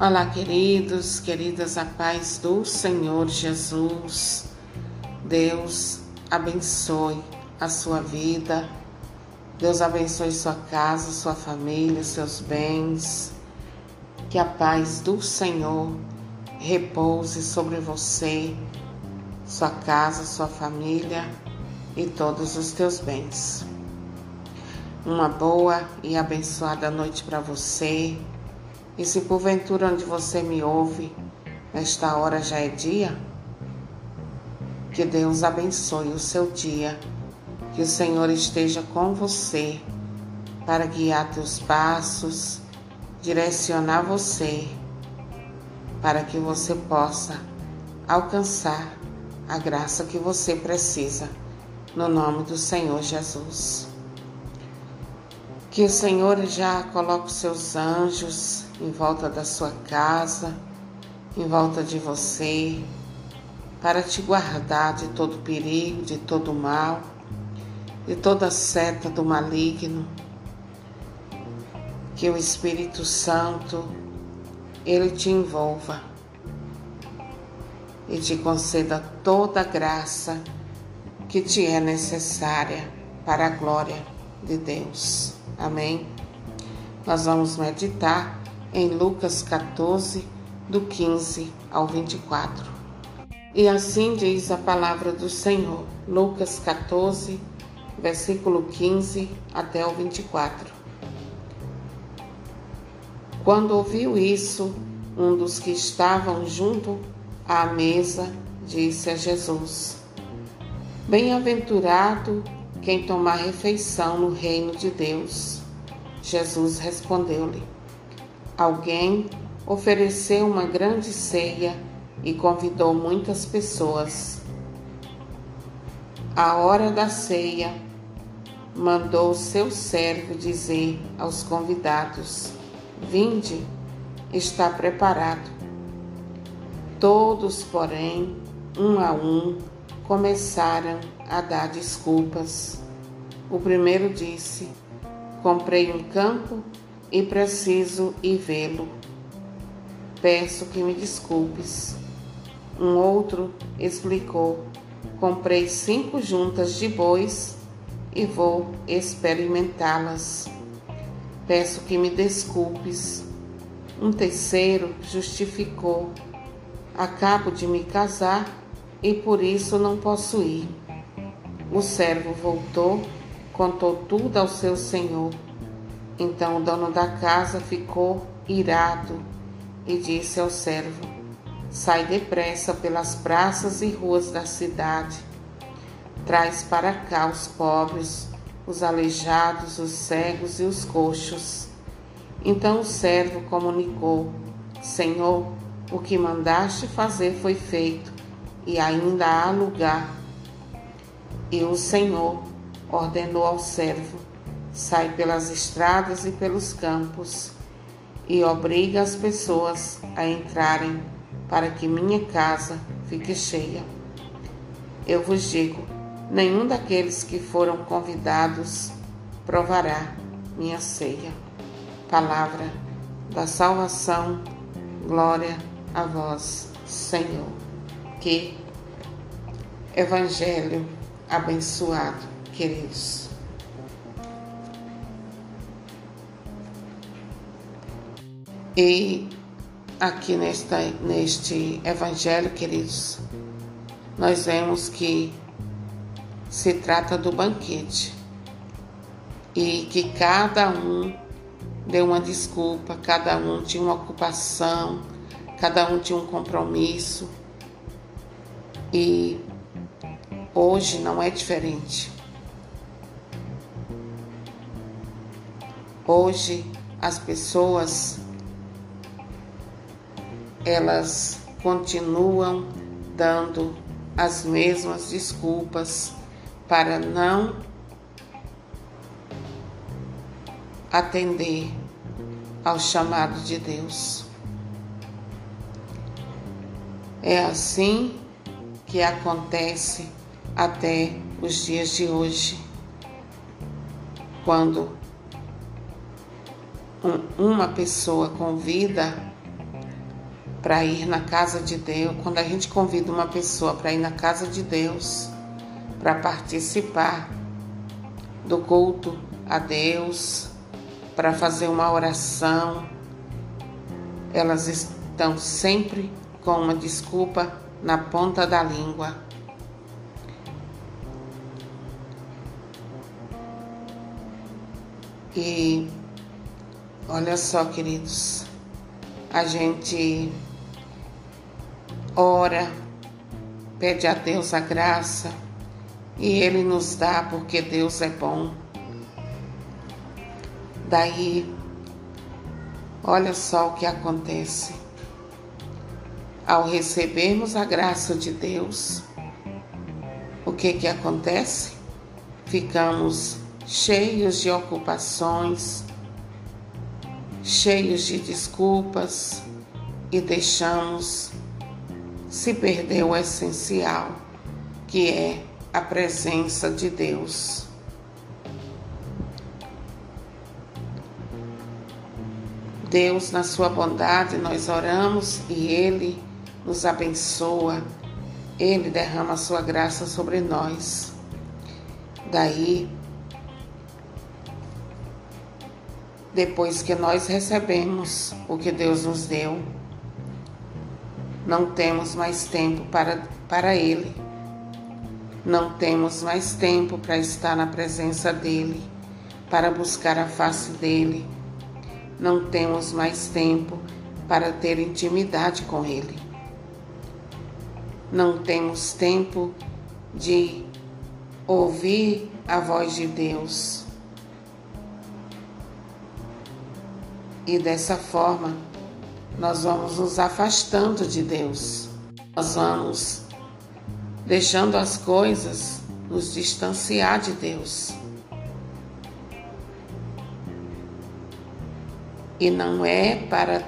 Olá, queridos, queridas, a paz do Senhor Jesus. Deus abençoe a sua vida. Deus abençoe sua casa, sua família, seus bens. Que a paz do Senhor repouse sobre você, sua casa, sua família e todos os teus bens. Uma boa e abençoada noite para você e se porventura onde você me ouve, nesta hora já é dia, que Deus abençoe o seu dia, que o Senhor esteja com você para guiar teus passos, direcionar você, para que você possa alcançar a graça que você precisa, no nome do Senhor Jesus. Que o Senhor já coloque os seus anjos em volta da sua casa, em volta de você, para te guardar de todo perigo, de todo mal, de toda seta do maligno. Que o Espírito Santo ele te envolva e te conceda toda a graça que te é necessária para a glória de Deus. Amém? Nós vamos meditar em Lucas 14, do 15 ao 24. E assim diz a palavra do Senhor, Lucas 14, versículo 15 até o 24. Quando ouviu isso, um dos que estavam junto à mesa disse a Jesus: Bem-aventurado quem tomar refeição no reino de Deus. Jesus respondeu-lhe: Alguém ofereceu uma grande ceia e convidou muitas pessoas. A hora da ceia, mandou seu servo dizer aos convidados: Vinde, está preparado. Todos, porém, um a um, começaram a dar desculpas. O primeiro disse: Comprei um campo e preciso ir vê-lo. Peço que me desculpes. Um outro explicou: Comprei cinco juntas de bois e vou experimentá-las. Peço que me desculpes. Um terceiro justificou: Acabo de me casar e por isso não posso ir. O servo voltou, contou tudo ao seu senhor. Então o dono da casa ficou irado e disse ao servo: Sai depressa pelas praças e ruas da cidade. Traz para cá os pobres, os aleijados, os cegos e os coxos. Então o servo comunicou: Senhor, o que mandaste fazer foi feito, e ainda há lugar. E o Senhor ordenou ao servo: sai pelas estradas e pelos campos e obriga as pessoas a entrarem para que minha casa fique cheia. Eu vos digo: nenhum daqueles que foram convidados provará minha ceia. Palavra da salvação, glória a vós, Senhor. Que Evangelho abençoado, queridos. E aqui nesta, neste Evangelho, queridos, nós vemos que se trata do banquete e que cada um deu uma desculpa, cada um tinha uma ocupação, cada um tinha um compromisso e Hoje não é diferente. Hoje as pessoas elas continuam dando as mesmas desculpas para não atender ao chamado de Deus. É assim que acontece até os dias de hoje, quando uma pessoa convida para ir na casa de Deus, quando a gente convida uma pessoa para ir na casa de Deus, para participar do culto a Deus, para fazer uma oração, elas estão sempre com uma desculpa na ponta da língua. E olha só, queridos, a gente ora, pede a Deus a graça e Ele nos dá porque Deus é bom. Daí, olha só o que acontece. Ao recebermos a graça de Deus, o que que acontece? Ficamos cheios de ocupações, cheios de desculpas e deixamos se perder o essencial, que é a presença de Deus. Deus, na sua bondade, nós oramos e Ele nos abençoa, Ele derrama a sua graça sobre nós. Daí, depois que nós recebemos o que Deus nos deu, não temos mais tempo para, para Ele, não temos mais tempo para estar na presença dEle, para buscar a face dEle não temos mais tempo para ter intimidade com Ele. Não temos tempo de ouvir a voz de Deus. E dessa forma, nós vamos nos afastando de Deus. Nós vamos deixando as coisas nos distanciar de Deus. e não é para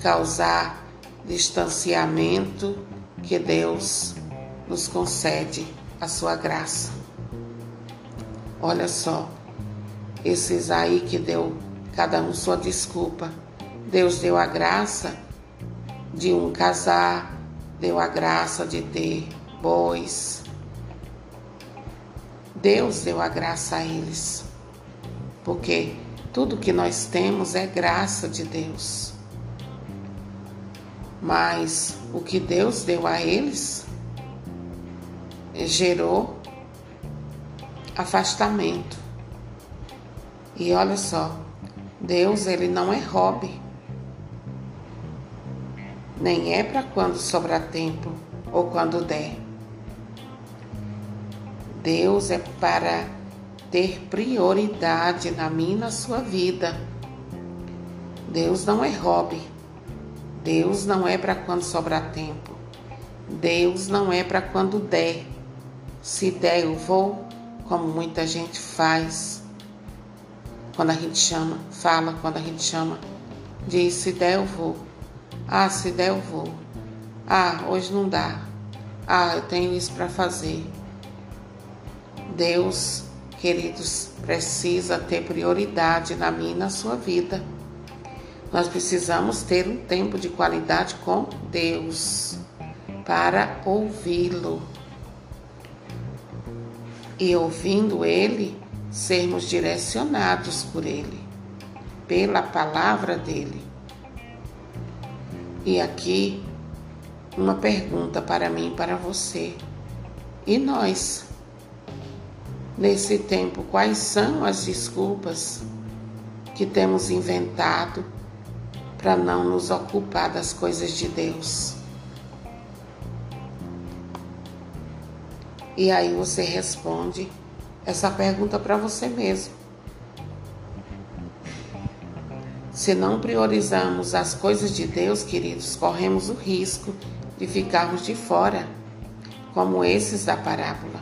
causar distanciamento que Deus nos concede a sua graça. Olha só, esses aí que deu cada um sua desculpa. Deus deu a graça de um casar, deu a graça de ter bois. Deus deu a graça a eles. Porque tudo que nós temos é graça de Deus. Mas o que Deus deu a eles gerou afastamento. E olha só, Deus ele não é hobby. Nem é para quando sobrar tempo ou quando der. Deus é para ter prioridade na minha e na sua vida. Deus não é hobby. Deus não é para quando sobrar tempo. Deus não é para quando der. Se der, eu vou, como muita gente faz. Quando a gente chama, fala quando a gente chama, diz: se der, eu vou. Ah, se der, eu vou. Ah, hoje não dá. Ah, eu tenho isso para fazer. Deus queridos, precisa ter prioridade na minha e na sua vida. Nós precisamos ter um tempo de qualidade com Deus para ouvi-lo. E ouvindo Ele, sermos direcionados por Ele, pela palavra dele. E aqui, uma pergunta para mim e para você. E nós? nesse tempo quais são as desculpas que temos inventado para não nos ocupar das coisas de Deus. E aí você responde essa pergunta para você mesmo. Se não priorizamos as coisas de Deus, queridos, corremos o risco de ficarmos de fora, como esses da parábola.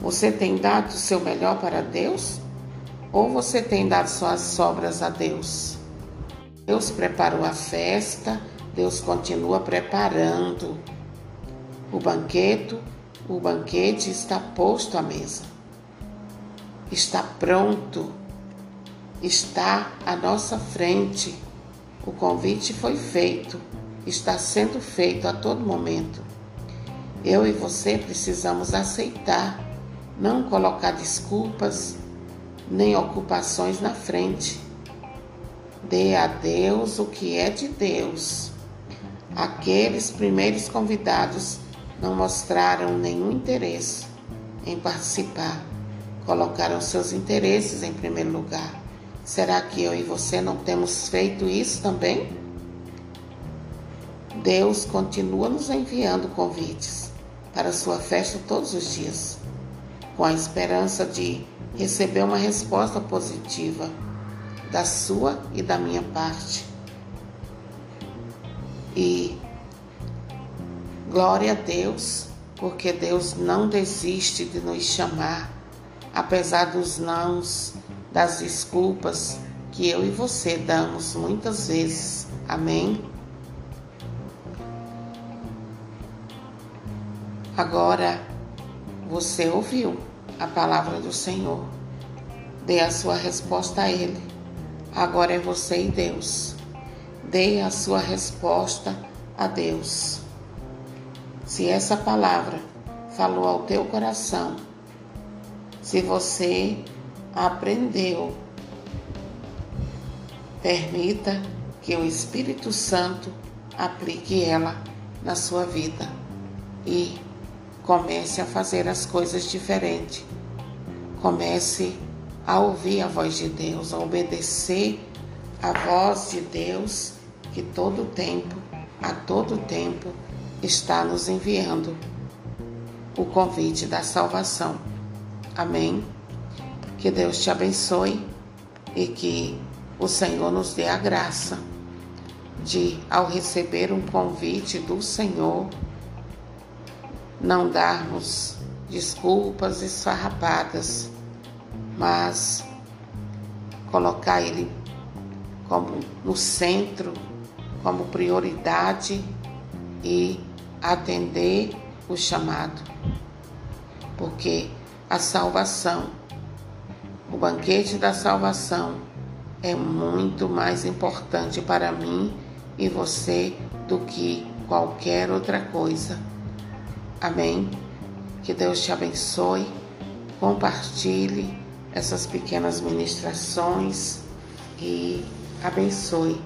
Você tem dado o seu melhor para Deus? Ou você tem dado suas sobras a Deus? Deus preparou a festa, Deus continua preparando o banquete, o banquete está posto à mesa. Está pronto. Está à nossa frente O convite foi feito, está sendo feito a todo momento. Eu e você precisamos aceitar, não colocar desculpas nem ocupações na frente. Dê a Deus o que é de Deus. Aqueles primeiros convidados não mostraram nenhum interesse em participar, colocaram seus interesses em primeiro lugar. Será que eu e você não temos feito isso também? Deus continua nos enviando convites para sua festa todos os dias, com a esperança de receber uma resposta positiva da sua e da minha parte. E glória a Deus, porque Deus não desiste de nos chamar, apesar dos nãos das desculpas que eu e você damos muitas vezes. Amém? Agora você ouviu a palavra do Senhor. Dê a sua resposta a Ele. Agora é você e Deus. Dê a sua resposta a Deus. Se essa palavra falou ao teu coração, se você aprendeu. Permita que o Espírito Santo aplique ela na sua vida e comece a fazer as coisas diferente. Comece a ouvir a voz de Deus, a obedecer a voz de Deus que todo tempo, a todo tempo, está nos enviando o convite da salvação. Amém. Que Deus te abençoe e que o Senhor nos dê a graça de, ao receber um convite do Senhor, não darmos desculpas esfarrapadas, mas colocar Ele como no centro, como prioridade e atender o chamado, porque a salvação o banquete da salvação é muito mais importante para mim e você do que qualquer outra coisa. Amém? Que Deus te abençoe. Compartilhe essas pequenas ministrações e abençoe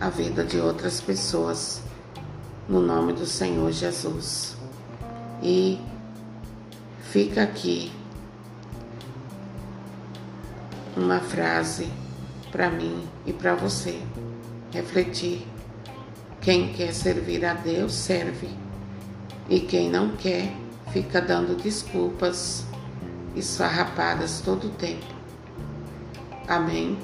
a vida de outras pessoas. No nome do Senhor Jesus. E fica aqui uma frase para mim e para você refletir. Quem quer servir a Deus, serve. E quem não quer, fica dando desculpas esfarrapadas todo o tempo. Amém.